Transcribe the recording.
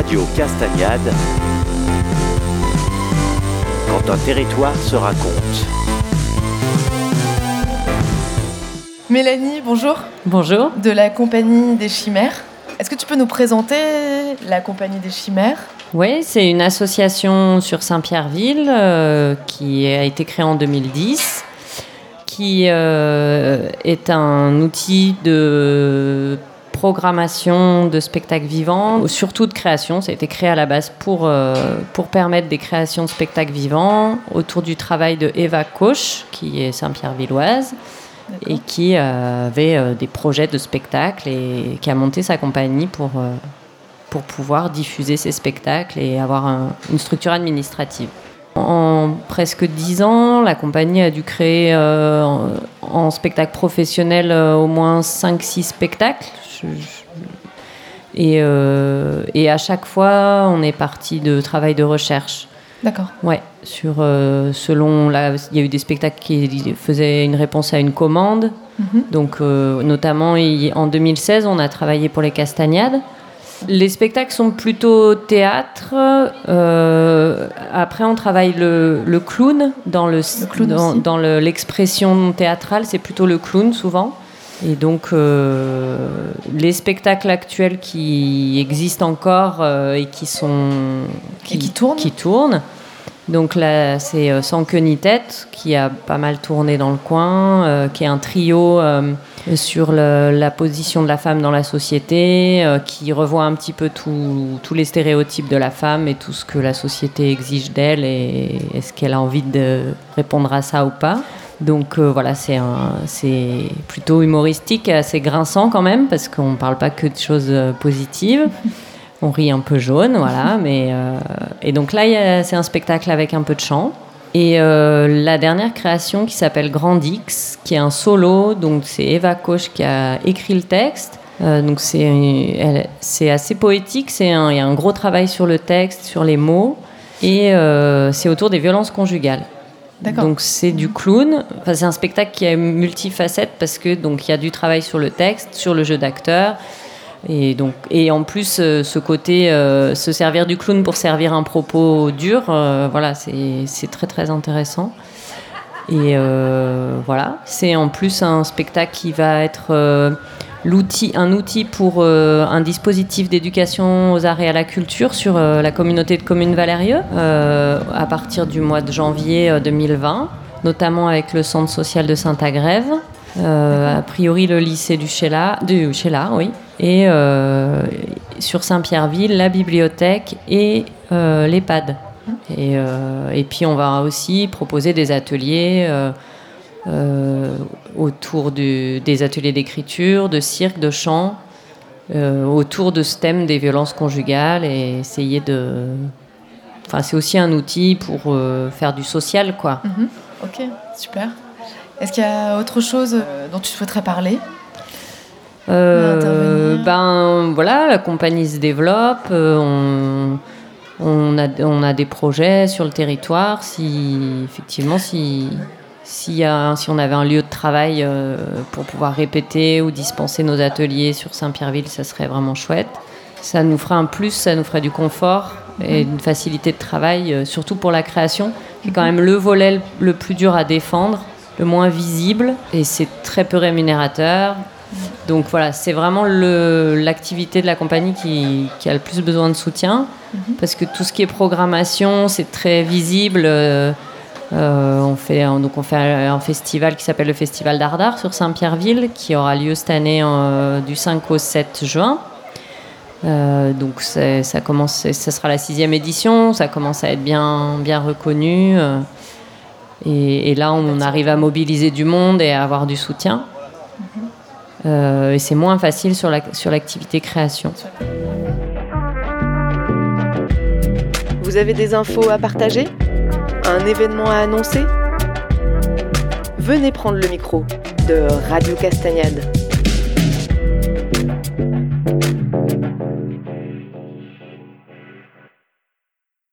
Radio Castagnade. Quand un territoire se raconte. Mélanie, bonjour. Bonjour. De la Compagnie des Chimères. Est-ce que tu peux nous présenter la Compagnie des Chimères? Oui, c'est une association sur Saint-Pierreville euh, qui a été créée en 2010, qui euh, est un outil de programmation de spectacles vivants, surtout de création. Ça a été créé à la base pour, euh, pour permettre des créations de spectacles vivants autour du travail de Eva Koch, qui est Saint-Pierre-Villoise et qui euh, avait euh, des projets de spectacles et qui a monté sa compagnie pour, pour pouvoir diffuser ses spectacles et avoir une structure administrative. En presque dix ans, la compagnie a dû créer en, spectacle professionnel au moins 5-6 spectacles. Et, euh, et, à chaque fois, on est parti de travail de recherche. D'accord. Ouais, sur euh, selon la, il y a eu des spectacles qui faisaient une réponse à une commande. Mhm. Donc, euh, notamment en 2016, on a travaillé pour les Castagnades. Les spectacles sont plutôt théâtre. après, on travaille le, le clown dans le, dans l'expression théâtrale. C'est plutôt le clown souvent. Et donc, euh, les spectacles actuels qui existent encore euh, et qui sont. Qui, qui, tournent Qui tournent. Donc là, c'est euh, Sans queue ni tête, qui a pas mal tourné dans le coin, qui est un trio sur la position de la femme dans la société, qui revoit un petit peu tous les stéréotypes de la femme et tout ce que la société exige d'elle et est-ce qu'elle a envie de répondre à ça ou pas. Donc euh, voilà, c'est plutôt humoristique assez grinçant quand même, parce qu'on ne parle pas que de choses euh, positives. On rit un peu jaune, voilà. Mais, euh, et donc là, c'est un spectacle avec un peu de chant. Et la dernière création qui s'appelle Grand X, qui est un solo, donc c'est Eva Koch qui a écrit le texte. donc c'est assez poétique, il y a un gros travail sur le texte, sur les mots, et c'est autour des violences conjugales. Donc c'est du clown. Enfin, c'est un spectacle qui est multifacette parce que donc il y a du travail sur le texte, sur le jeu d'acteur. Et, donc, et en plus, euh, ce côté, euh, se servir du clown pour servir un propos dur, euh, voilà, c'est très très intéressant. Et voilà, c'est en plus un spectacle qui va être l'outil, un outil pour un dispositif d'éducation aux arts et à la culture sur la communauté de communes Valérieux à partir du mois de janvier 2020, notamment avec le centre social de Saint-Agrève, a priori le lycée du Chéla, du oui, et sur Saint-Pierreville, la bibliothèque et l'EHPAD. Et, et, puis on va aussi proposer des ateliers euh, autour des ateliers d'écriture, de cirque, de chant, euh, autour de ce thème des violences conjugales et essayer de. Enfin, c'est aussi un outil pour euh, faire du social, quoi. Mhm. Ok, super. Est-ce qu'il y a autre chose dont tu souhaiterais parler? Ben voilà, la compagnie se développe, on, on, a, on a des projets sur le territoire. Si effectivement, si si, si on avait un lieu de travail euh, pour pouvoir répéter ou dispenser nos ateliers sur Saint-Pierreville, ça serait vraiment chouette. Ça nous ferait un plus, ça nous ferait du confort et une facilité de travail, euh, surtout pour la création, qui est quand même le volet le plus dur à défendre, le moins visible, et c'est très peu rémunérateur. Donc voilà, c'est vraiment l'activité de la compagnie qui, qui, a le plus besoin de soutien, mhm. parce que tout ce qui est programmation, c'est très visible. Euh, euh, on fait, donc on fait un, festival qui s'appelle le Festival d'Ardard sur Saint-Pierreville, qui aura lieu cette année euh, du 5 au 7 juin. Euh, donc ça commence, ça sera la sixième édition, ça commence à être bien, bien reconnu. Et, là, on arrive à mobiliser du monde et à avoir du soutien. et c'est moins facile sur l'activité la, sur création. Vous avez des infos à partager? Un événement à annoncer? Venez prendre le micro de Radio Castagnade.